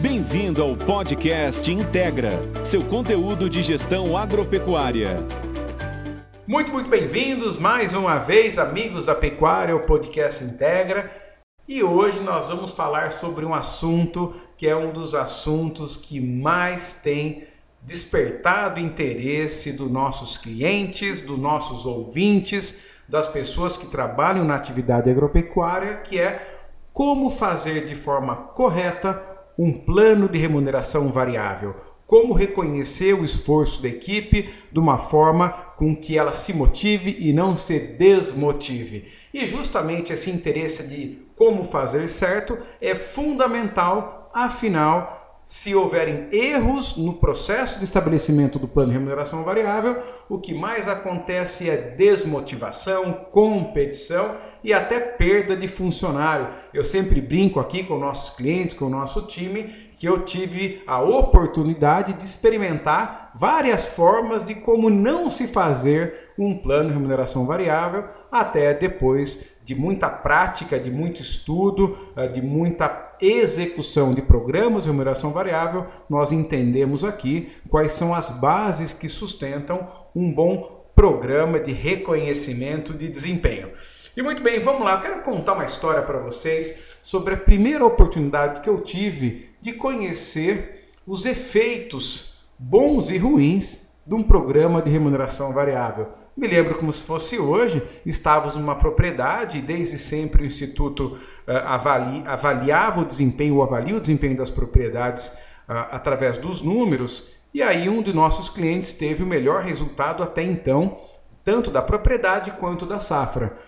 Bem-vindo ao podcast Integra, seu conteúdo de gestão agropecuária. Muito, muito bem-vindos mais uma vez, amigos da Pecuária, o podcast Integra. E hoje nós vamos falar sobre um assunto que é um dos assuntos que mais tem despertado interesse dos nossos clientes, dos nossos ouvintes, das pessoas que trabalham na atividade agropecuária, que é como fazer de forma correta um plano de remuneração variável. Como reconhecer o esforço da equipe de uma forma com que ela se motive e não se desmotive. E justamente esse interesse de como fazer certo é fundamental, afinal, se houverem erros no processo de estabelecimento do plano de remuneração variável, o que mais acontece é desmotivação, competição e até perda de funcionário. Eu sempre brinco aqui com nossos clientes, com o nosso time, que eu tive a oportunidade de experimentar várias formas de como não se fazer um plano de remuneração variável, até depois de muita prática, de muito estudo, eh, de muita execução de programas de remuneração variável, nós entendemos aqui quais são as bases que sustentam um bom programa de reconhecimento de desempenho. E muito bem, vamos lá, eu quero contar uma história para vocês sobre a primeira oportunidade que eu tive de conhecer os efeitos bons e ruins de um programa de remuneração variável. Me lembro como se fosse hoje, estávamos numa propriedade desde sempre o Instituto uh, avali, avaliava o desempenho, ou avalia o desempenho das propriedades uh, através dos números, e aí um de nossos clientes teve o melhor resultado até então, tanto da propriedade quanto da safra.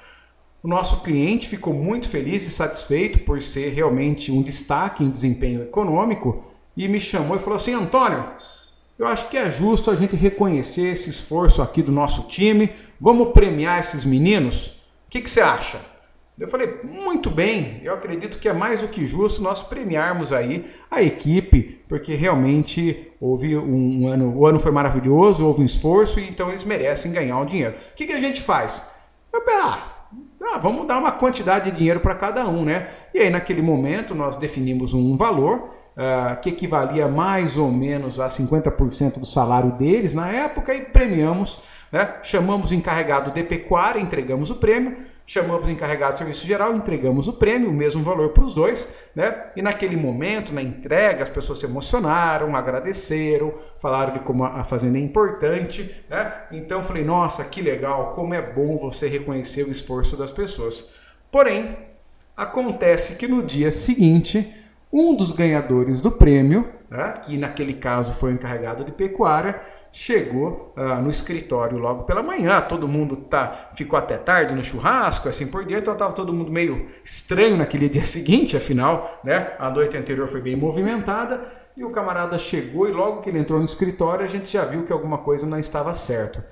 O nosso cliente ficou muito feliz e satisfeito por ser realmente um destaque em desempenho econômico e me chamou e falou assim: Antônio, eu acho que é justo a gente reconhecer esse esforço aqui do nosso time. Vamos premiar esses meninos? O que, que você acha? Eu falei, muito bem, eu acredito que é mais do que justo nós premiarmos aí a equipe, porque realmente houve um ano, o ano foi maravilhoso, houve um esforço, e então eles merecem ganhar um dinheiro. O que, que a gente faz? Eu, ah, ah, vamos dar uma quantidade de dinheiro para cada um, né? E aí, naquele momento, nós definimos um valor uh, que equivalia mais ou menos a 50% do salário deles na época e premiamos, né? chamamos o encarregado de pecuária, entregamos o prêmio, chamamos o encarregado de serviço geral, entregamos o prêmio, o mesmo valor para os dois, né? E naquele momento, na entrega, as pessoas se emocionaram, agradeceram, falaram de como a fazenda é importante, né? Então falei, nossa, que legal, como é bom você reconhecer o esforço das pessoas. Porém, acontece que no dia seguinte um dos ganhadores do prêmio, né, que naquele caso foi o encarregado de pecuária, chegou uh, no escritório logo pela manhã. Todo mundo tá, ficou até tarde no churrasco, assim por diante. Então estava todo mundo meio estranho naquele dia seguinte, afinal, né, a noite anterior foi bem movimentada. E o camarada chegou e logo que ele entrou no escritório, a gente já viu que alguma coisa não estava certo.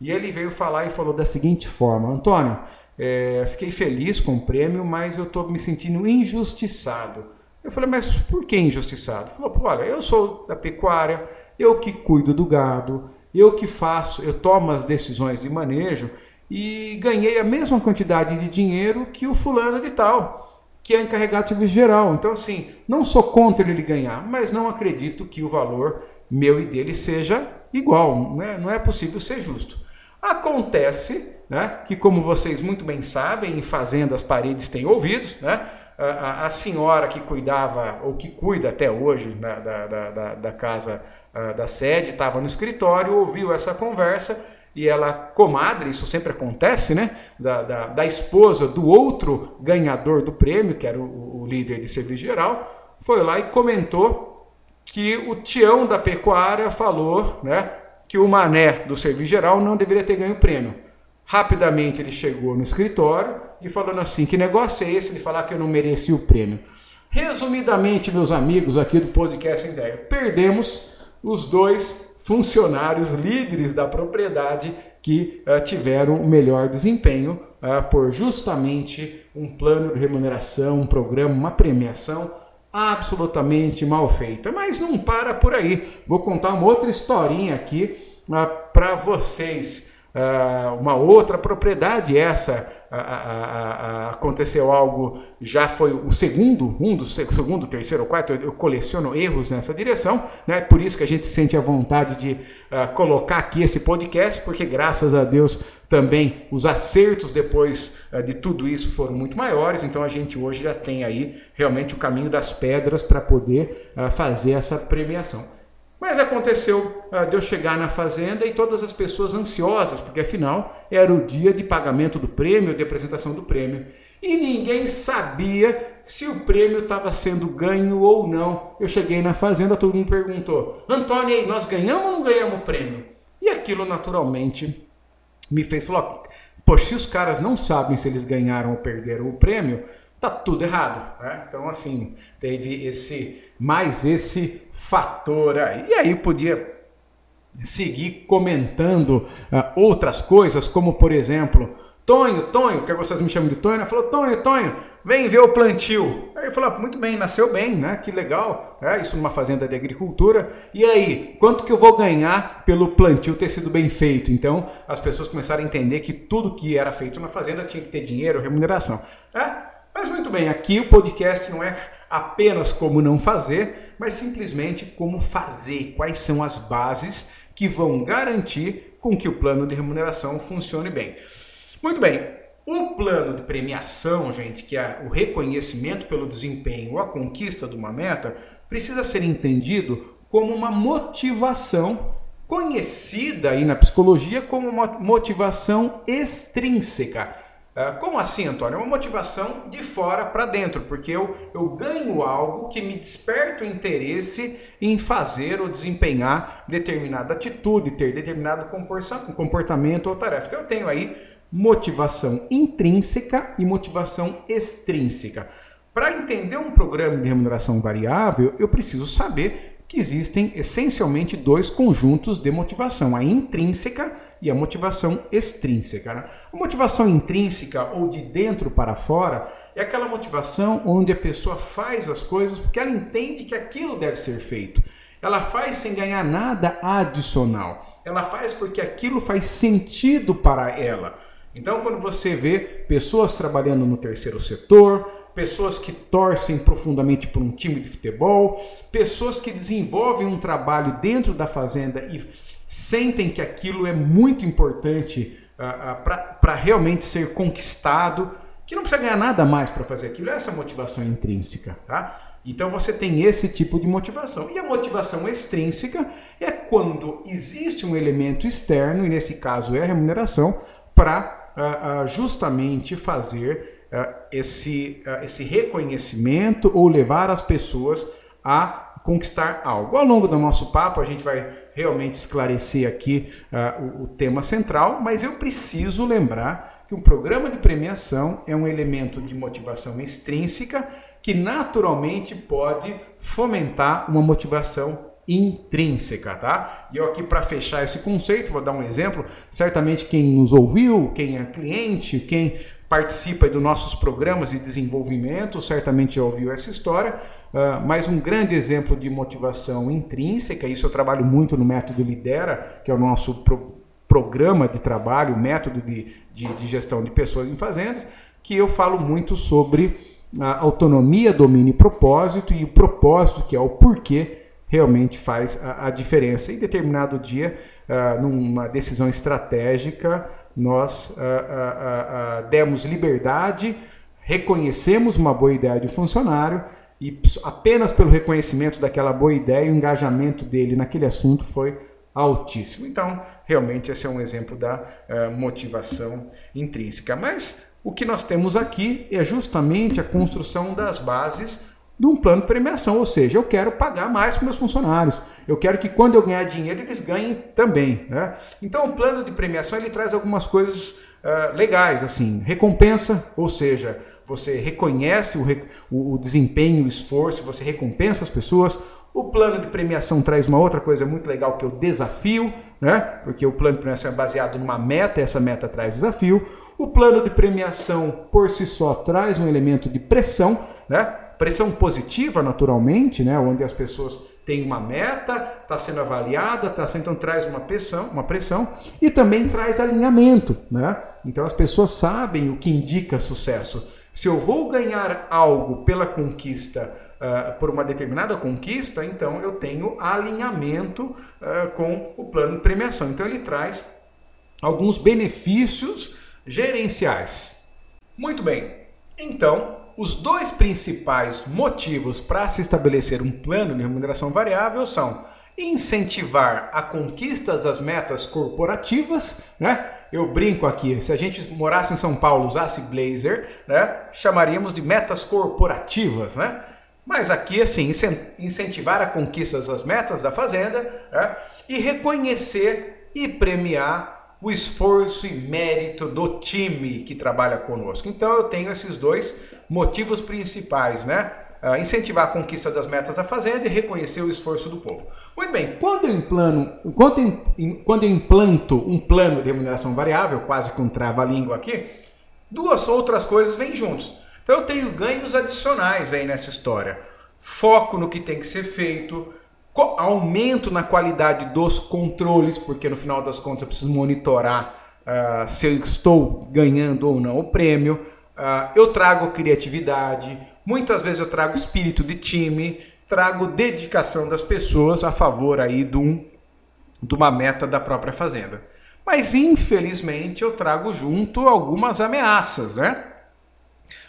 E ele veio falar e falou da seguinte forma: Antônio, é, fiquei feliz com o prêmio, mas eu estou me sentindo injustiçado. Eu falei, mas por que injustiçado? Ele falou, olha, eu sou da pecuária, eu que cuido do gado, eu que faço, eu tomo as decisões de manejo e ganhei a mesma quantidade de dinheiro que o fulano de tal, que é encarregado de serviço geral. Então, assim, não sou contra ele ganhar, mas não acredito que o valor meu e dele seja igual. Não é, não é possível ser justo. Acontece né, que, como vocês muito bem sabem, em fazendas paredes têm ouvidos, né? A, a, senhora que cuidava, ou que cuida até hoje da, da, da, da casa da sede, estava no escritório, ouviu essa conversa e ela, comadre, isso sempre acontece, né? Da, da, da esposa do outro ganhador do prêmio, que era o, o, líder de serviço geral, foi lá e comentou que o Tião da pecuária falou, né? Que o mané do serviço geral não deveria ter ganho o prêmio. Rapidamente ele chegou no escritório e falando assim: que negócio é esse de falar que eu não mereci o prêmio? Resumidamente, meus amigos aqui do podcast Integra, perdemos os dois funcionários líderes da propriedade que uh, tiveram o melhor desempenho uh, por justamente um plano de remuneração, um programa, uma premiação absolutamente mal feita. Mas não para por aí. Vou contar uma outra historinha aqui uh, para vocês. Uma outra propriedade essa a, a, a, aconteceu algo, já foi o segundo, um do segundo, terceiro, quarto, eu, eu coleciono erros nessa direção, né? Por isso que a gente sente a vontade de uh, colocar aqui esse podcast, porque graças a Deus também os acertos depois uh, de tudo isso foram muito maiores, então a gente hoje já tem aí realmente o caminho das pedras para poder uh, fazer essa premiação. Mas aconteceu uh, de eu chegar na fazenda e todas as pessoas ansiosas, porque afinal era o dia de pagamento do prêmio, de apresentação do prêmio. E ninguém sabia se o prêmio estava sendo ganho ou não. Eu cheguei na fazenda, todo mundo perguntou: Antônio, nós ganhamos ou não ganhamos o prêmio? E aquilo naturalmente me fez falar: Poxa, se os caras não sabem se eles ganharam ou perderam o prêmio, tá tudo errado. Né? Então, assim, teve esse mais esse fator aí. E aí podia seguir comentando uh, outras coisas, como por exemplo, Tonho, Tonho, que vocês me chamam de Tonho, né? falou, Tonho, Tonho, vem ver o plantio. Aí eu falei, ah, muito bem, nasceu bem, né? Que legal, é, isso numa fazenda de agricultura. E aí, quanto que eu vou ganhar pelo plantio ter sido bem feito? Então, as pessoas começaram a entender que tudo que era feito na fazenda tinha que ter dinheiro, remuneração. É? Mas muito bem, aqui o podcast não é apenas como não fazer, mas simplesmente como fazer, quais são as bases que vão garantir com que o plano de remuneração funcione bem. Muito bem, o plano de premiação, gente, que é o reconhecimento pelo desempenho ou a conquista de uma meta, precisa ser entendido como uma motivação conhecida aí na psicologia como uma motivação extrínseca como assim, Antônio? É uma motivação de fora para dentro, porque eu, eu ganho algo que me desperta o interesse em fazer ou desempenhar determinada atitude, ter determinado comportamento ou tarefa. Então eu tenho aí motivação intrínseca e motivação extrínseca. Para entender um programa de remuneração variável, eu preciso saber que existem essencialmente dois conjuntos de motivação, a intrínseca e a motivação extrínseca. Né? A motivação intrínseca ou de dentro para fora é aquela motivação onde a pessoa faz as coisas porque ela entende que aquilo deve ser feito. Ela faz sem ganhar nada adicional. Ela faz porque aquilo faz sentido para ela. Então, quando você vê pessoas trabalhando no terceiro setor, pessoas que torcem profundamente por um time de futebol, pessoas que desenvolvem um trabalho dentro da fazenda e sentem que aquilo é muito importante uh, uh, para realmente ser conquistado, que não precisa ganhar nada mais para fazer aquilo, é essa motivação intrínseca. Tá? Então você tem esse tipo de motivação. E a motivação extrínseca é quando existe um elemento externo, e nesse caso é a remuneração, para uh, justamente fazer esse, esse reconhecimento ou levar as pessoas a conquistar algo. Ao longo do nosso papo, a gente vai realmente esclarecer aqui uh, o, o tema central, mas eu preciso lembrar que um programa de premiação é um elemento de motivação extrínseca que naturalmente pode fomentar uma motivação intrínseca, tá? E eu aqui para fechar esse conceito, vou dar um exemplo. Certamente quem nos ouviu, quem é cliente, quem participa dos nossos programas de desenvolvimento, certamente já ouviu essa história. Uh, mas um grande exemplo de motivação intrínseca, isso eu trabalho muito no método Lidera, que é o nosso pro programa de trabalho, método de, de, de, gestão de pessoas em fazendas, que eu falo muito sobre a autonomia, domínio e propósito, e o propósito, que é o porquê, realmente faz a, a diferença. Em determinado dia, uh, numa decisão estratégica, nós uh, demos liberdade, reconhecemos uma boa ideia de funcionário e apenas pelo reconhecimento daquela boa ideia, o engajamento dele naquele assunto foi altíssimo. Então, realmente, esse é um exemplo da uh, motivação intrínseca. Mas o que nós temos aqui é justamente a construção das bases de um plano de premiação, ou seja, eu quero pagar mais para meus funcionários. Eu quero que quando eu ganhar dinheiro eles ganhem também. Né? Então, o plano de premiação ele traz algumas coisas uh, legais, assim, recompensa, ou seja, você reconhece o, o desempenho, o esforço, você recompensa as pessoas. O plano de premiação traz uma outra coisa muito legal que é o desafio, né? Porque o plano de premiação é baseado numa meta, essa meta traz desafio. O plano de premiação por si só traz um elemento de pressão, né? Pressão positiva, naturalmente, né? onde as pessoas têm uma meta, está sendo avaliada, tá sendo, então traz uma pressão, uma pressão e também traz alinhamento. Né? Então as pessoas sabem o que indica sucesso. Se eu vou ganhar algo pela conquista, uh, por uma determinada conquista, então eu tenho alinhamento uh, com o plano de premiação. Então ele traz alguns benefícios gerenciais. Muito bem. Então, os dois principais motivos para se estabelecer um plano de remuneração variável são incentivar a conquista das metas corporativas, né? Eu brinco aqui, se a gente morasse em São Paulo, usasse blazer, né? Chamaríamos de metas corporativas, né? Mas aqui, assim, incentivar a conquista das metas da fazenda né? e reconhecer e premiar o esforço e mérito do time que trabalha conosco. Então eu tenho esses dois motivos principais, né? Uh, incentivar a conquista das metas da fazenda e reconhecer o esforço do povo. Muito bem, quando eu, implano, quando eu, quando eu implanto um plano de remuneração variável, quase com trava-língua aqui, duas outras coisas vêm juntos. Então eu tenho ganhos adicionais aí nessa história. Foco no que tem que ser feito, aumento na qualidade dos controles, porque no final das contas eu preciso monitorar uh, se eu estou ganhando ou não o prêmio. Uh, eu trago criatividade, muitas vezes eu trago espírito de time, trago dedicação das pessoas a favor aí de, um, de uma meta da própria fazenda. Mas infelizmente eu trago junto algumas ameaças, né?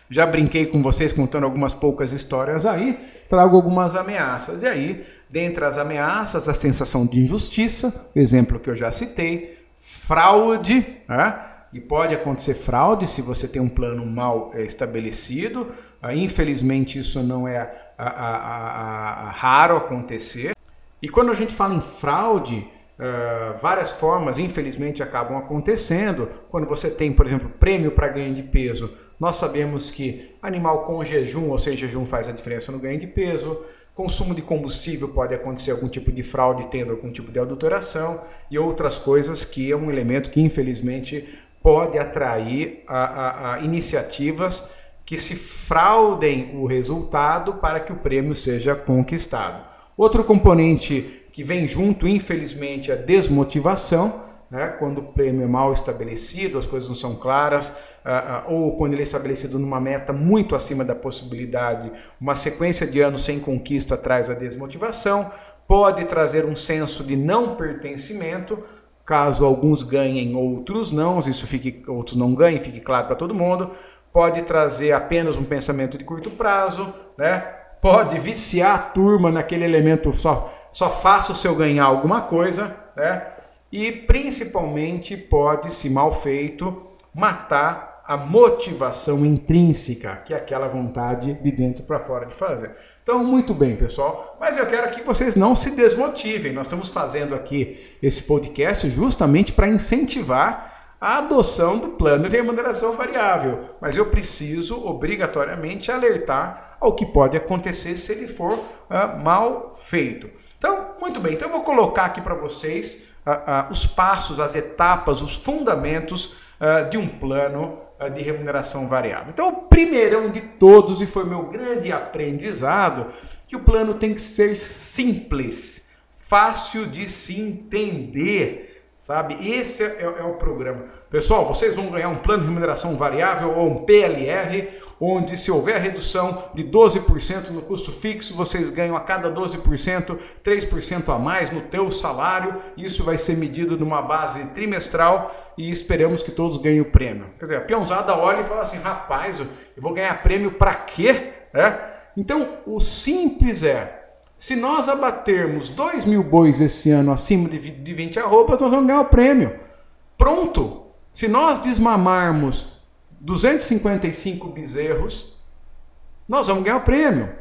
Já brinquei com vocês contando algumas poucas histórias aí, trago algumas ameaças. E aí Dentre as ameaças, a sensação de injustiça, o exemplo que eu já citei, fraude, né? e pode acontecer fraude se você tem um plano mal é, estabelecido. Ah, infelizmente, isso não é a, a, a, raro acontecer. E quando a gente fala em fraude, uh, várias formas, infelizmente, acabam acontecendo. Quando você tem, por exemplo, prêmio para ganho de peso, nós sabemos que animal com jejum, ou seja, jejum faz a diferença no ganho de peso. Consumo de combustível pode acontecer algum tipo de fraude tendo algum tipo de adulteração e outras coisas que é um elemento que infelizmente pode atrair a, a, a iniciativas que se fraudem o resultado para que o prêmio seja conquistado. Outro componente que vem junto, infelizmente, é a desmotivação né? quando o prêmio é mal estabelecido, as coisas não são claras, uh, uh, ou quando ele é estabelecido numa meta muito acima da possibilidade, uma sequência de anos sem conquista traz a desmotivação, pode trazer um senso de não pertencimento, caso alguns ganhem, outros não, isso fique, outros não ganhem, fique claro para todo mundo, pode trazer apenas um pensamento de curto prazo, né? pode viciar a turma naquele elemento só, só faço se eu ganhar alguma coisa, né? E principalmente pode, se mal feito, matar a motivação intrínseca, que é aquela vontade de dentro para fora de fazer. Então, muito bem, pessoal, mas eu quero que vocês não se desmotivem. Nós estamos fazendo aqui esse podcast justamente para incentivar a adoção do plano de remuneração variável, mas eu preciso obrigatoriamente alertar ao que pode acontecer se ele for uh, mal feito. Então, muito bem, então eu vou colocar aqui para vocês uh, uh, os passos, as etapas, os fundamentos de um plano de remuneração variável. Então, o primeirão de todos, e foi meu grande aprendizado, que o plano tem que ser simples, fácil de se entender, sabe? Esse é, é o programa. Pessoal, vocês vão ganhar um plano de remuneração variável ou um PLR onde se houver redução de 12% no custo fixo, vocês ganham a cada 12% 3% a mais no teu salário. Isso vai ser medido numa base trimestral e esperamos que todos ganhem o prêmio. Quer dizer, a peãozada olha e fala assim, rapaz, eu vou ganhar prêmio para quê? É? Então, o simples é, se nós abatermos 2 mil bois esse ano acima de 20 arrobas, nós vamos ganhar o prêmio. Pronto! Se nós desmamarmos 255 bezerros, nós vamos ganhar o prêmio.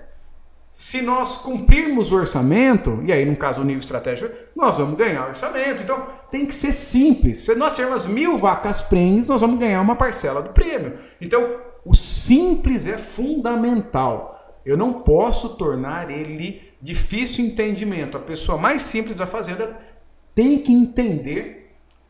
Se nós cumprirmos o orçamento, e aí no caso o nível estratégico, nós vamos ganhar o orçamento. Então tem que ser simples. Se nós tivermos mil vacas prêmios, nós vamos ganhar uma parcela do prêmio. Então o simples é fundamental. Eu não posso tornar ele difícil entendimento. A pessoa mais simples da fazenda tem que entender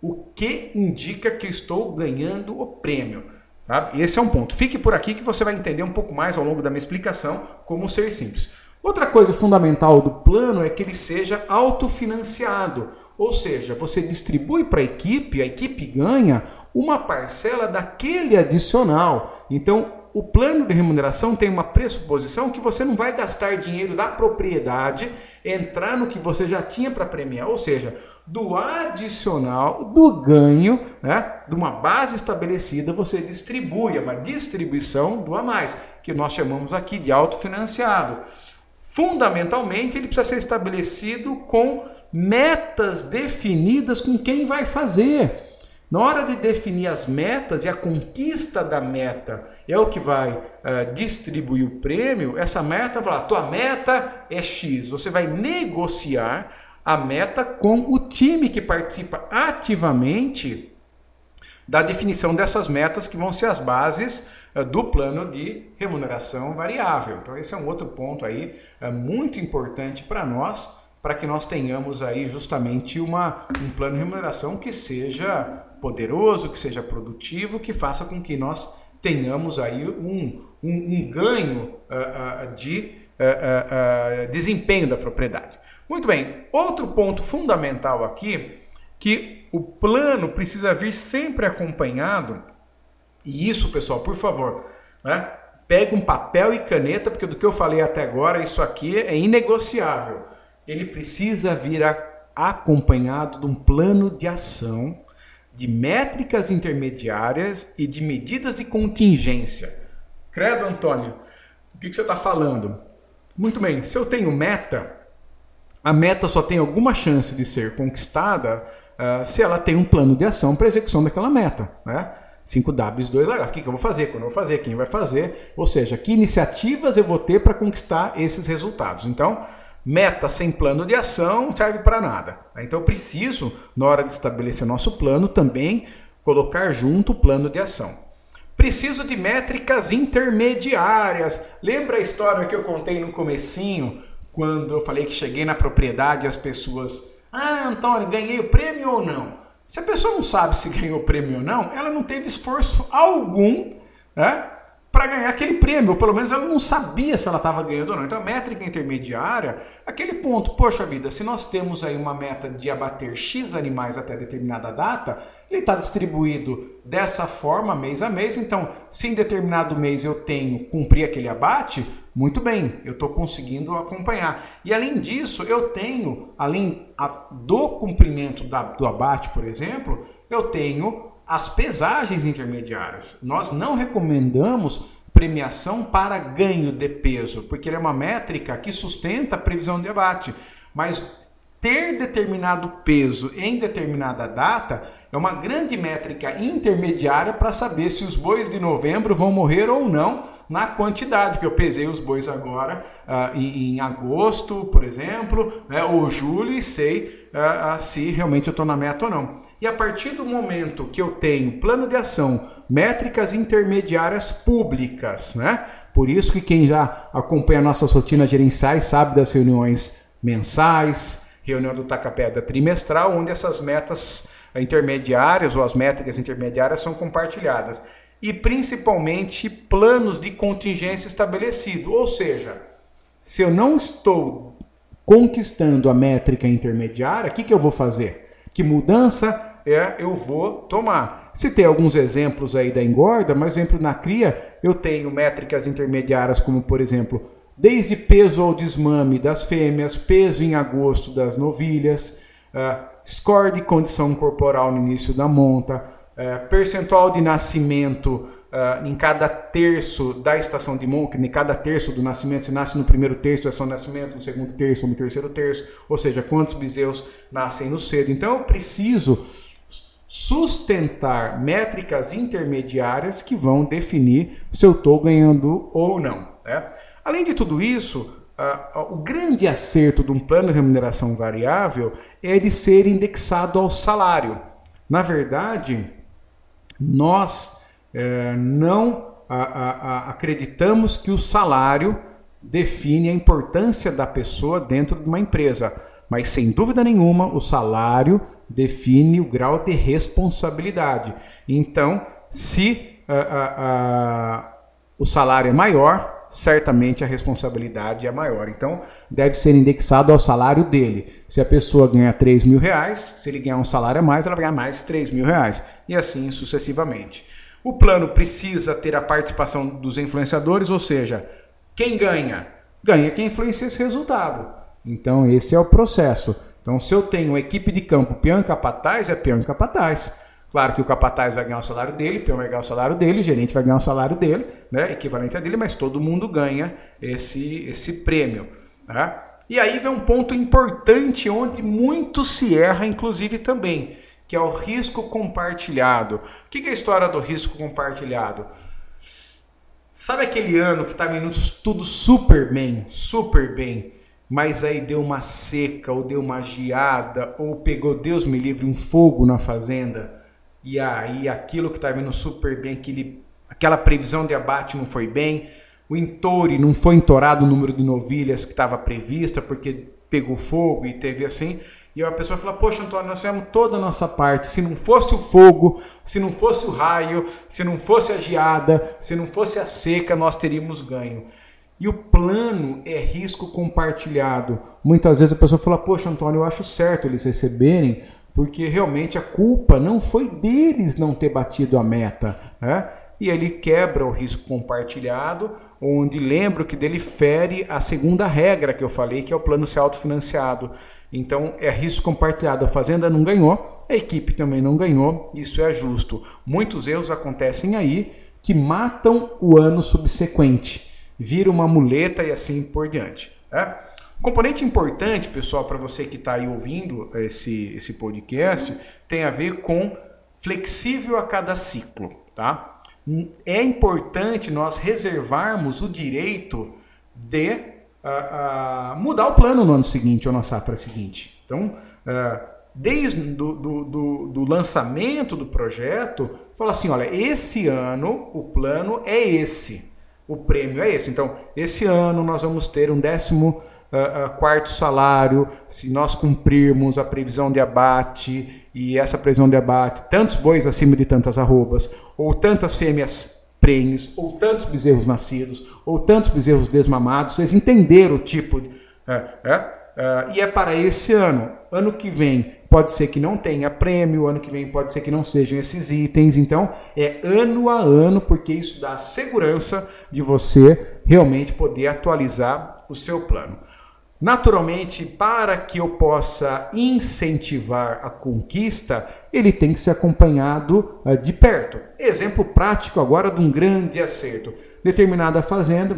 o que indica que estou ganhando o prêmio. Sabe? Esse é um ponto. Fique por aqui que você vai entender um pouco mais ao longo da minha explicação como ser simples. Outra coisa fundamental do plano é que ele seja autofinanciado, ou seja, você distribui para a equipe, a equipe ganha uma parcela daquele adicional. Então, o plano de remuneração tem uma pressuposição que você não vai gastar dinheiro da propriedade, entrar no que você já tinha para premiar, ou seja, do adicional, do ganho, né, de uma base estabelecida, você distribui, é uma distribuição do a mais, que nós chamamos aqui de autofinanciado. Fundamentalmente, ele precisa ser estabelecido com metas definidas com quem vai fazer. Na hora de definir as metas e a conquista da meta é o que vai uh, distribuir o prêmio, essa meta vai tua meta é X. Você vai negociar a meta com o time que participa ativamente da definição dessas metas que vão ser as bases uh, do plano de remuneração variável. Então esse é um outro ponto aí uh, muito importante para nós, para que nós tenhamos aí justamente uma, um plano de remuneração que seja poderoso, que seja produtivo, que faça com que nós tenhamos aí um, um, um ganho uh, uh, de uh, desempenho da propriedade. Muito bem, outro ponto fundamental aqui, que o plano precisa vir sempre acompanhado, e isso, pessoal, por favor, né? Pega um papel e caneta, porque do que eu falei até agora, isso aqui é inegociável. Ele precisa vir acompanhado de um plano de ação de métricas intermediárias e de medidas de contingência. Credo, Antônio, o que você está falando? Muito bem, se eu tenho meta, a meta só tem alguma chance de ser conquistada uh, se ela tem um plano de ação para execução daquela meta. Né? 5W2H, o que, eu vou fazer, quando eu vou fazer, quem vai fazer, ou seja, que iniciativas eu vou ter para conquistar esses resultados. Então, Meta sem plano de ação serve para nada. Então eu preciso, na hora de estabelecer nosso plano, também colocar junto o plano de ação. Preciso de métricas intermediárias. Lembra a história que eu contei no comecinho, quando eu falei que cheguei na propriedade as pessoas, ah, Antônio, ganhei o prêmio ou não? Se a pessoa não sabe se ganhou o prêmio ou não, ela não teve esforço algum né, para ganhar aquele prêmio, ou pelo menos ela não sabia se ela estava ganhando ou não. Então a métrica intermediária, aquele ponto, poxa vida, se nós temos aí uma meta de abater X animais até determinada data, ele está distribuído dessa forma mês a mês, então se em determinado mês eu tenho cumprir aquele abate, muito bem, eu estou conseguindo acompanhar. E além disso, eu tenho, além do cumprimento da, do abate, por exemplo, eu tenho as pesagens intermediárias. Nós não recomendamos premiação para ganho de peso, porque ele é uma métrica que sustenta a previsão de abate. Mas ter determinado peso em determinada data é uma grande métrica intermediária para saber se os bois de novembro vão morrer ou não na quantidade, que eu pesei os bois agora uh, em, em, agosto, por exemplo, né, ou julho, e sei uh, uh, se realmente eu estou na meta ou não. E a partir do momento que eu tenho plano de ação, métricas intermediárias públicas, né? Por isso que quem já acompanha nossas rotinas gerenciais sabe das reuniões mensais, reunião do Tacapé trimestral, onde essas metas intermediárias ou as métricas intermediárias são compartilhadas e principalmente planos de contingência estabelecido. Ou seja, se eu não estou conquistando a métrica intermediária, o que, que eu vou fazer? Que mudança é eu vou tomar? Tem alguns exemplos aí da engorda, mas exemplo na cria, eu tenho métricas intermediárias como, por exemplo, desde peso ao desmame das fêmeas, peso em agosto das novilhas, uh, score de condição corporal no início da monta, é, percentual de nascimento uh, em cada terço da estação de monta, em cada terço do nascimento, se nasce no primeiro terço estação de nascimento, no segundo terço no terceiro terço, ou seja, quantos bezerros nascem no cedo. Então eu preciso sustentar métricas intermediárias que vão definir se eu estou ganhando ou não. Né? Além de tudo isso, uh, uh, o grande acerto de um plano de remuneração variável é ele ser indexado ao salário. Na verdade, nós é, não a, a, a, acreditamos que o salário define a importância da pessoa dentro de uma empresa, mas sem dúvida nenhuma o salário define o grau de responsabilidade. Então, se o salário é maior, certamente a responsabilidade é maior. Então, deve ser indexado ao salário dele. Se a pessoa ganha 3 mil reais, se ele ganhar um salário a mais, ela vai ganhar mais 3 mil reais. E assim sucessivamente. O plano precisa ter a participação dos influenciadores, ou seja, quem ganha? Ganha quem influencia esse resultado. Então, esse é o processo. Então, se eu tenho uma equipe de campo e capataz, é e capataz. Claro que o capataz vai ganhar o salário dele, o peão vai ganhar o salário dele, o gerente vai ganhar o salário dele, né, equivalente a dele, mas todo mundo ganha esse, esse prêmio. Né? E aí vem um ponto importante onde muito se erra, inclusive também, que é o risco compartilhado. O que é a história do risco compartilhado? Sabe aquele ano que estava indo tudo super bem, super bem, mas aí deu uma seca, ou deu uma geada, ou pegou, Deus me livre, um fogo na fazenda? E aí aquilo que estava indo super bem, aquele, aquela previsão de abate não foi bem, o entoure não foi entorado o número de novilhas que estava prevista, porque pegou fogo e teve assim. E a pessoa fala: Poxa, Antônio, nós fizemos toda a nossa parte. Se não fosse o fogo, se não fosse o raio, se não fosse a geada, se não fosse a seca, nós teríamos ganho. E o plano é risco compartilhado. Muitas vezes a pessoa fala: Poxa, Antônio, eu acho certo eles receberem, porque realmente a culpa não foi deles não ter batido a meta. Né? E ele quebra o risco compartilhado, onde lembro que dele fere a segunda regra que eu falei, que é o plano ser autofinanciado. Então é risco compartilhado. A fazenda não ganhou, a equipe também não ganhou, isso é justo. Muitos erros acontecem aí que matam o ano subsequente, vira uma muleta e assim por diante. Né? Componente importante, pessoal, para você que está aí ouvindo esse, esse podcast, tem a ver com flexível a cada ciclo, tá? É importante nós reservarmos o direito de uh, uh, mudar o plano no ano seguinte ou na safra seguinte. Então, uh, desde do, do, do, do, lançamento do projeto, fala assim, olha, esse ano o plano é esse, o prêmio é esse. Então, esse ano nós vamos ter um décimo uh, quarto salário, se nós cumprirmos a previsão de abate e essa previsão de abate, tantos bois acima de tantas arrobas, ou tantas fêmeas prenhes, ou tantos bezerros nascidos, ou tantos bezerros desmamados, vocês entenderam o tipo. De, uh, e é para esse ano. Ano que vem pode ser que não tenha prêmio, ano que vem pode ser que não sejam esses itens. Então, é ano a ano, porque isso dá segurança de você realmente poder atualizar o seu plano. Naturalmente, para que eu possa incentivar a conquista, ele tem que ser acompanhado uh, de perto. Exemplo prático agora de um grande acerto. Determinada fazenda,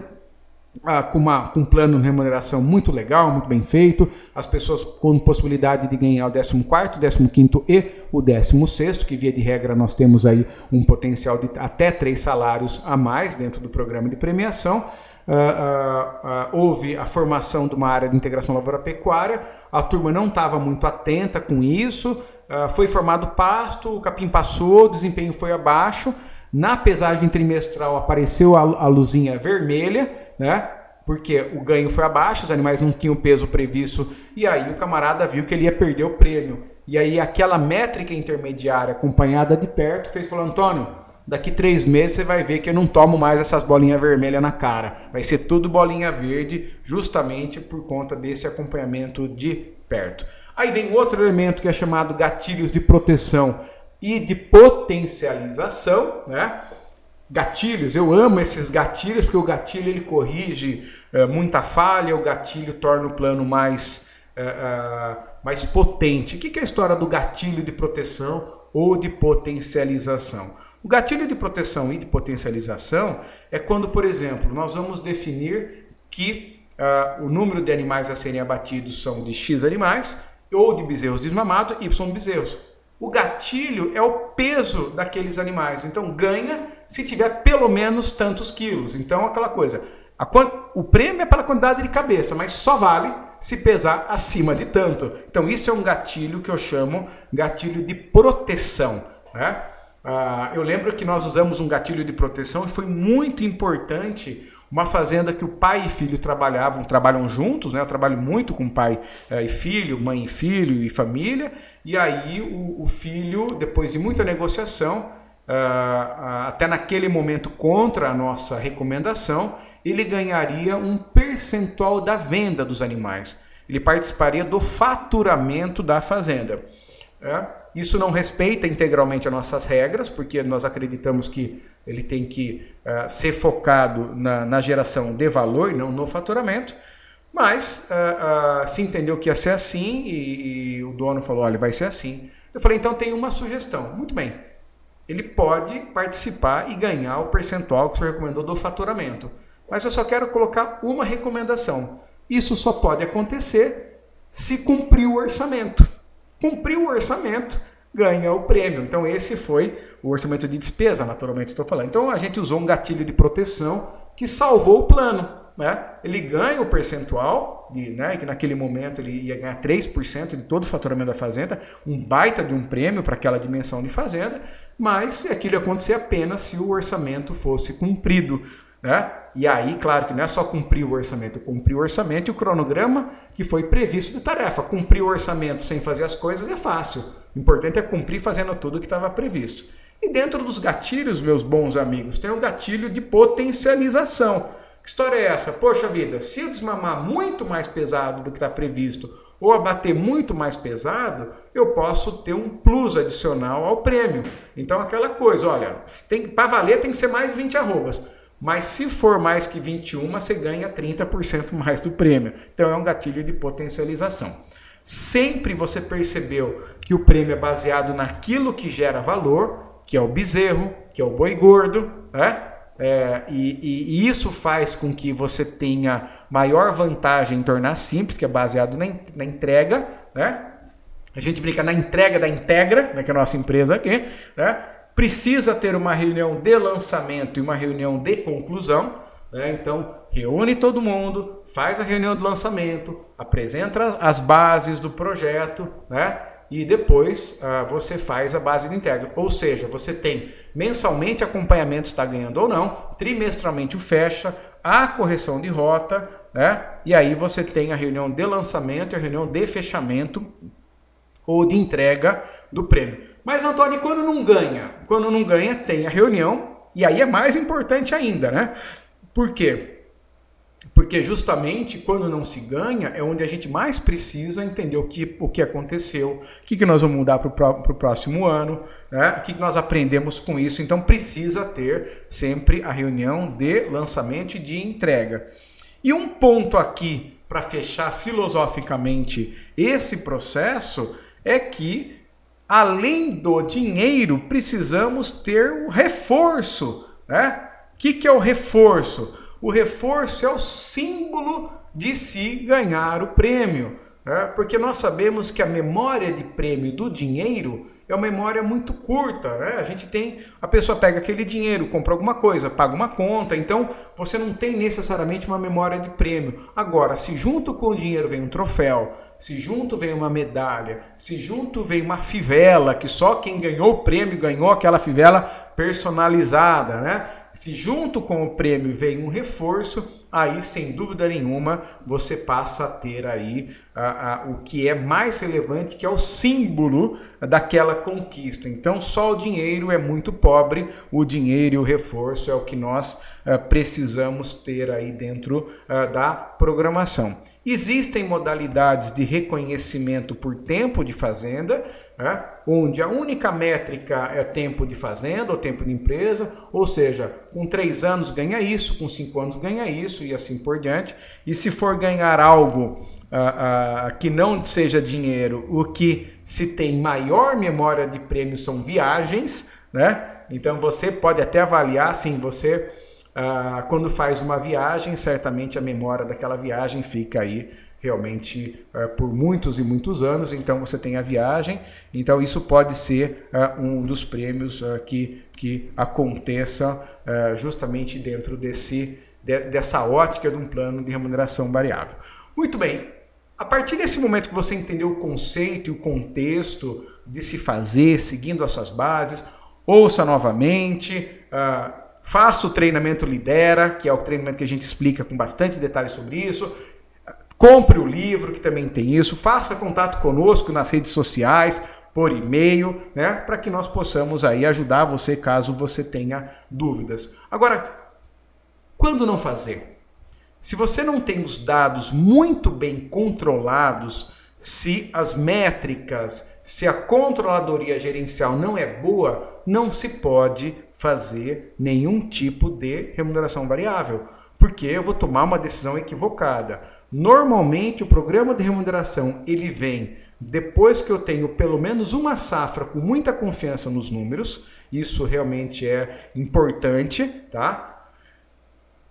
uh, com, uma, com um plano de remuneração muito legal, muito bem feito, as pessoas com possibilidade de ganhar o 14, 15 e o 16, que via de regra nós temos aí um potencial de até três salários a mais dentro do programa de premiação uh, uh, houve a formação de uma área de integração lavoura-pecuária, a turma não estava muito atenta com isso, foi formado pasto, o capim passou, o desempenho foi abaixo, na pesagem trimestral apareceu a, a luzinha vermelha, né? porque o ganho foi abaixo, os animais não tinham peso previsto, e aí o camarada viu que ele ia perder o prêmio. E aí aquela métrica intermediária acompanhada de perto fez falar, Antônio, daqui três meses você vai ver que eu não tomo mais essas bolinhas vermelhas na cara. Vai ser tudo bolinha verde, justamente por conta desse acompanhamento de perto. Aí vem outro elemento que é chamado gatilhos de proteção e de potencialização, né? Gatilhos, eu amo esses gatilhos porque o gatilho ele corrige é, muita falha, o gatilho torna o plano mais, é, é, mais potente. O que é a história do gatilho de proteção ou de potencialização? O gatilho de proteção e de potencialização é quando, por exemplo, nós vamos definir que uh, o número de animais a serem abatidos são de X animais, ou de bezerros desmamados, Y bezerros. O gatilho é o peso daqueles animais. Então ganha se tiver pelo menos tantos quilos. Então aquela coisa. A, o prêmio é pela quantidade de cabeça, mas só vale se pesar acima de tanto. Então isso é um gatilho que eu chamo gatilho de proteção. Né? Uh, eu lembro que nós usamos um gatilho de proteção e foi muito importante uma fazenda que o pai e filho trabalhavam, trabalham juntos, né? Eu trabalho muito com pai uh, e filho, mãe e filho e família. E aí o, o, filho, depois de muita negociação, uh, até naquele momento contra a nossa recomendação, ele ganharia um percentual da venda dos animais. Ele participaria do faturamento da fazenda. É? Isso não respeita integralmente as nossas regras, porque nós acreditamos que ele tem que uh, ser focado na, na, geração de valor não no faturamento. Mas uh, uh, se entendeu que ia ser assim e, e o dono falou: olha, vai ser assim. Eu falei: então tem uma sugestão. Muito bem. Ele pode participar e ganhar o percentual que o senhor recomendou do faturamento. Mas eu só quero colocar uma recomendação. Isso só pode acontecer se cumprir o orçamento. Cumprir o orçamento, ganha o prêmio. Então, esse foi o orçamento de despesa, naturalmente, estou falando. Então, a gente usou um gatilho de proteção que salvou o plano. Né? Ele ganha o percentual, de, né, que naquele momento ele ia ganhar 3% de todo o faturamento da fazenda, um baita de um prêmio para aquela dimensão de fazenda, mas aquilo ia acontecer apenas se o orçamento fosse cumprido. Né? E aí, claro que não é só cumprir o orçamento, cumprir o orçamento e o cronograma que foi previsto de tarefa. Cumprir o orçamento sem fazer as coisas é fácil. O importante é cumprir fazendo tudo que estava previsto. E dentro dos gatilhos, meus bons amigos, tem o gatilho de potencialização. Que história é essa? Poxa vida, se eu desmamar muito mais pesado do que está previsto ou abater muito mais pesado, eu posso ter um plus adicional ao prêmio. Então, aquela coisa, olha, para valer tem que ser mais 20 arrobas. Mas se for mais que 21, você ganha 30% mais do prêmio. Então é um gatilho de potencialização. Sempre você percebeu que o prêmio é baseado naquilo que gera valor, que é o bezerro, que é o boi gordo, né? É, e, e, isso faz com que você tenha maior vantagem em tornar simples, que é baseado na, na entrega, né? A gente brinca na entrega da Integra, né, que é a nossa empresa aqui, né? Precisa ter uma reunião de lançamento e uma reunião de conclusão. Né? Então, reúne todo mundo, faz a reunião de lançamento, apresenta as bases do projeto, né? e depois uh, você faz a base de entrega. Ou seja, você tem mensalmente acompanhamento está ganhando ou não, trimestralmente o fecha, a correção de rota, né? e aí você tem a reunião de lançamento e a reunião de fechamento ou de entrega do prêmio. Mas, Antônio, quando não ganha? Quando não ganha, tem a reunião, e aí é mais importante ainda, né? Por quê? Porque justamente quando não se ganha é onde a gente mais precisa entender o que, o que aconteceu, o que, que nós vamos mudar para o próximo ano, né? o que, que nós aprendemos com isso. Então precisa ter sempre a reunião de lançamento e de entrega. E um ponto aqui para fechar filosoficamente esse processo é que além do dinheiro, precisamos ter o reforço. Né? O que, que é o reforço? O reforço é o símbolo de se ganhar o prêmio. Né? Porque nós sabemos que a memória de prêmio do dinheiro é uma memória muito curta, né? A gente tem, a pessoa pega aquele dinheiro, compra alguma coisa, paga uma conta, então você não tem necessariamente uma memória de prêmio. Agora, se junto com o dinheiro vem um troféu, se junto vem uma medalha, se junto vem uma fivela, que só quem ganhou o prêmio ganhou aquela fivela personalizada, né? Se junto com o prêmio vem um reforço, aí sem dúvida nenhuma você passa a ter aí a, a, o que é mais relevante, que é o símbolo daquela conquista. Então só o dinheiro é muito pobre, o dinheiro e o reforço é o que nós uh, precisamos ter aí dentro uh, da programação. Existem modalidades de reconhecimento por tempo de fazenda, né, onde a única métrica é tempo de fazenda ou tempo de empresa, ou seja, com três anos ganha isso, com cinco anos ganha isso e assim por diante. E se for ganhar algo ah, ah, que não seja dinheiro, o que se tem maior memória de prêmio são viagens, né? Então você pode até avaliar, sim, você ah, quando faz uma viagem, certamente a memória daquela viagem fica aí realmente uh, por muitos e muitos anos. Então você tem a viagem. Então isso pode ser uh, um dos prêmios que, que aconteça justamente dentro desse, de, dessa ótica de um plano de remuneração variável. Muito bem. A partir desse momento que você entendeu o conceito e o contexto de se fazer, seguindo as suas bases, ouça novamente. Uh, Faça o treinamento Lidera, que é o treinamento que a gente explica com bastante detalhe sobre isso. Compre o livro, que também tem isso. Faça contato conosco nas redes sociais. por e-mail, né, para que nós possamos aí ajudar você caso você tenha dúvidas. Agora, quando não fazer? Se você não tem os dados muito bem controlados, se as métricas, se a controladoria gerencial não é boa, não se pode fazer nenhum tipo de remuneração variável, porque eu vou tomar uma decisão equivocada. Normalmente o programa de remuneração ele vem depois que eu tenho pelo menos uma safra com muita confiança nos números, isso realmente é importante, tá?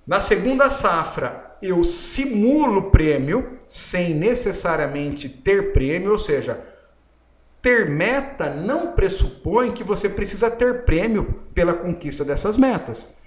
Na segunda safra, eu simulo prêmio sem necessariamente ter prêmio, ou seja, ter meta não pressupõe que você precisa ter prêmio pela conquista dessas metas.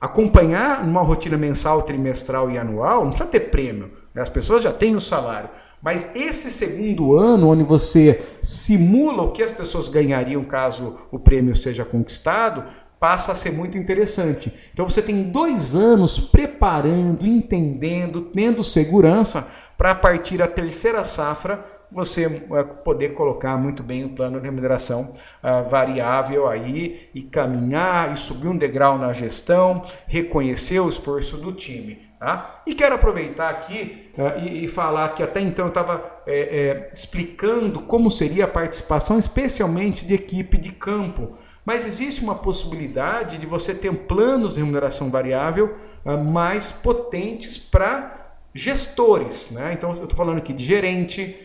Acompanhar uma rotina mensal, trimestral e anual não precisa ter prêmio. Né? As pessoas já têm o salário. Mas esse segundo ano, onde você simula o que as pessoas ganhariam caso o prêmio seja conquistado, passa a ser muito interessante. Então você tem dois anos preparando, entendendo, tendo segurança para a partir da terceira safra você é, poder colocar muito bem o plano de remuneração uh, variável aí e caminhar e subir um degrau na gestão, reconhecer o esforço do time. Tá? E quero aproveitar aqui uh, e, e, falar que até então eu estava é, é, explicando como seria a participação, especialmente de equipe de campo. Mas existe uma possibilidade de você ter planos de remuneração variável uh, mais potentes para gestores. Né? Então, eu estou falando aqui de gerente,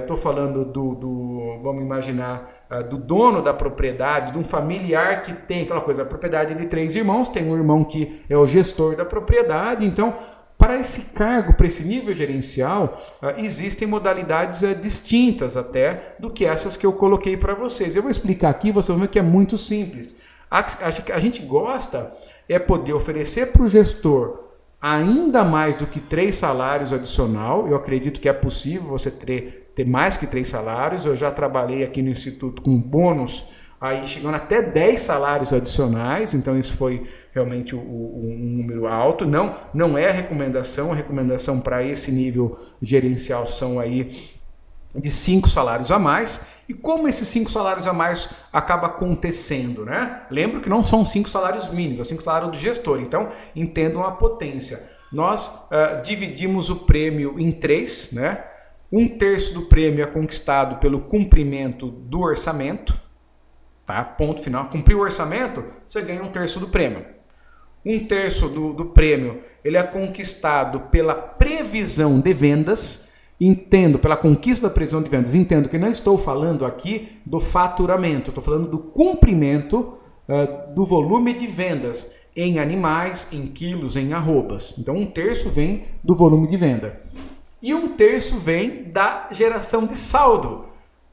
estou é, falando do, do, vamos imaginar, uh, do dono da propriedade, de um familiar que tem aquela coisa, a propriedade de três irmãos, tem um irmão que é o gestor da propriedade, então para esse cargo, para esse nível gerencial, uh, existem modalidades uh, distintas até do que essas que eu coloquei para vocês. Eu vou explicar aqui, vocês vão ver que é muito simples. A, a, a gente gosta é poder oferecer para o gestor ainda mais do que três salários adicional. Eu acredito que é possível você ter, ter mais que três salários. Eu já trabalhei aqui no Instituto com bônus aí chegando até 10 salários adicionais, então isso foi realmente o, o, um número alto. Não, não é recomendação, a recomendação para esse nível gerencial são aí de cinco salários a mais. E como esses cinco salários a mais acaba acontecendo, né? Lembro que não são cinco salários mínimos, é cinco salários do gestor. Então entendam a potência. Nós uh, dividimos o prêmio em três, né? Um terço do prêmio é conquistado pelo cumprimento do orçamento, tá? Ponto final. Cumpriu o orçamento, você ganha um terço do prêmio. Um terço do, do prêmio ele é conquistado pela previsão de vendas. Entendo, pela conquista da previsão de vendas, entendo que não estou falando aqui do faturamento, estou falando do cumprimento uh, do volume de vendas em animais, em quilos, em arrobas. Então, um terço vem do volume de venda. E um terço vem da geração de saldo.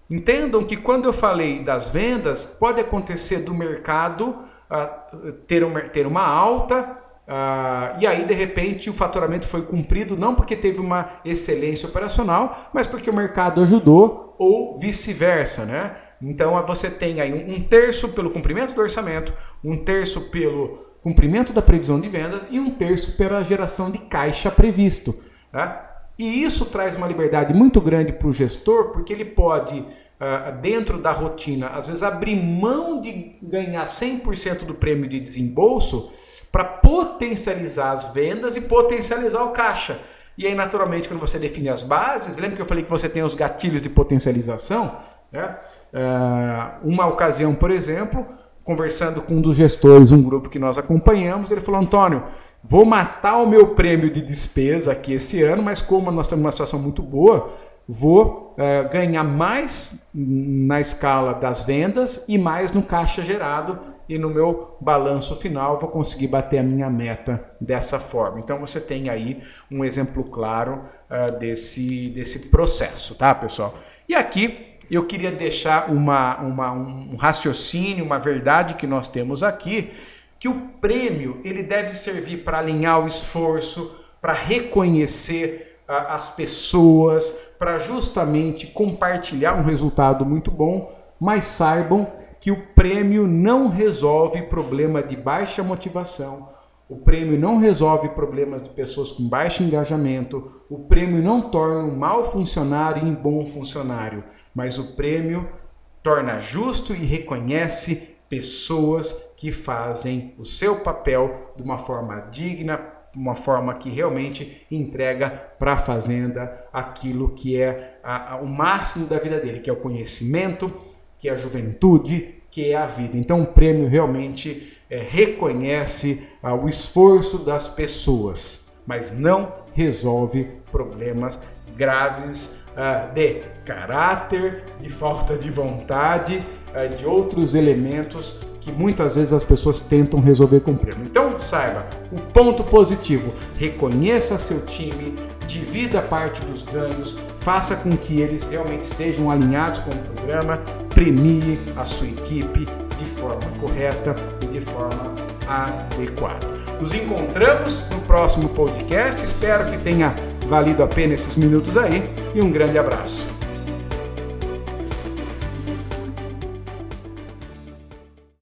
Entendam que quando eu falei das vendas, pode acontecer do mercado uh, ter, um, ter uma alta uh, e aí de repente o faturamento foi cumprido não porque teve uma excelência operacional, mas porque o mercado ajudou ou vice-versa, né? Então você tem aí um terço pelo cumprimento do orçamento, um terço pelo cumprimento da previsão de vendas e um terço pela geração de caixa previsto. Né? E isso traz uma liberdade muito grande para o gestor, porque ele pode, uh, dentro da rotina, às vezes abrir mão de ganhar 100% do prêmio de desembolso para potencializar as vendas e potencializar o caixa. E aí, naturalmente, quando você define as bases, lembra que eu falei que você tem os gatilhos de potencialização? Né? Uh, uma ocasião, por exemplo, conversando com um dos gestores, um grupo que nós acompanhamos, ele falou: Antônio, Vou matar o meu prêmio de despesa aqui esse ano, mas como nós estamos numa situação muito boa, vou uh, ganhar mais na escala das vendas e mais no caixa gerado e no meu balanço final vou conseguir bater a minha meta dessa forma. Então você tem aí um exemplo claro uh, desse, desse processo, tá, pessoal? E aqui eu queria deixar uma, uma, um raciocínio, uma verdade que nós temos aqui que o prêmio ele deve servir para alinhar o esforço, para reconhecer uh, as pessoas, para justamente compartilhar um resultado muito bom, mas saibam que o prêmio não resolve problema de baixa motivação, o prêmio não resolve problemas de pessoas com baixo engajamento, o prêmio não torna um mau funcionário em bom funcionário, mas o prêmio torna justo e reconhece pessoas que fazem o seu papel de uma forma digna, uma forma que realmente entrega para a fazenda aquilo que é a, a, o máximo da vida dele, que é o conhecimento, que é a juventude, que é a vida. Então o prêmio realmente é, reconhece ah, o esforço das pessoas, mas não resolve problemas graves ah, de caráter, de falta de vontade, ah, de outros elementos que muitas vezes as pessoas tentam resolver com prêmio. Então saiba, o ponto positivo, reconheça seu time, divida parte dos ganhos, faça com que eles realmente estejam alinhados com o programa, premie a sua equipe de forma correta e de forma adequada. Nos encontramos no próximo podcast. Espero que tenha valido a pena esses minutos aí e um grande abraço.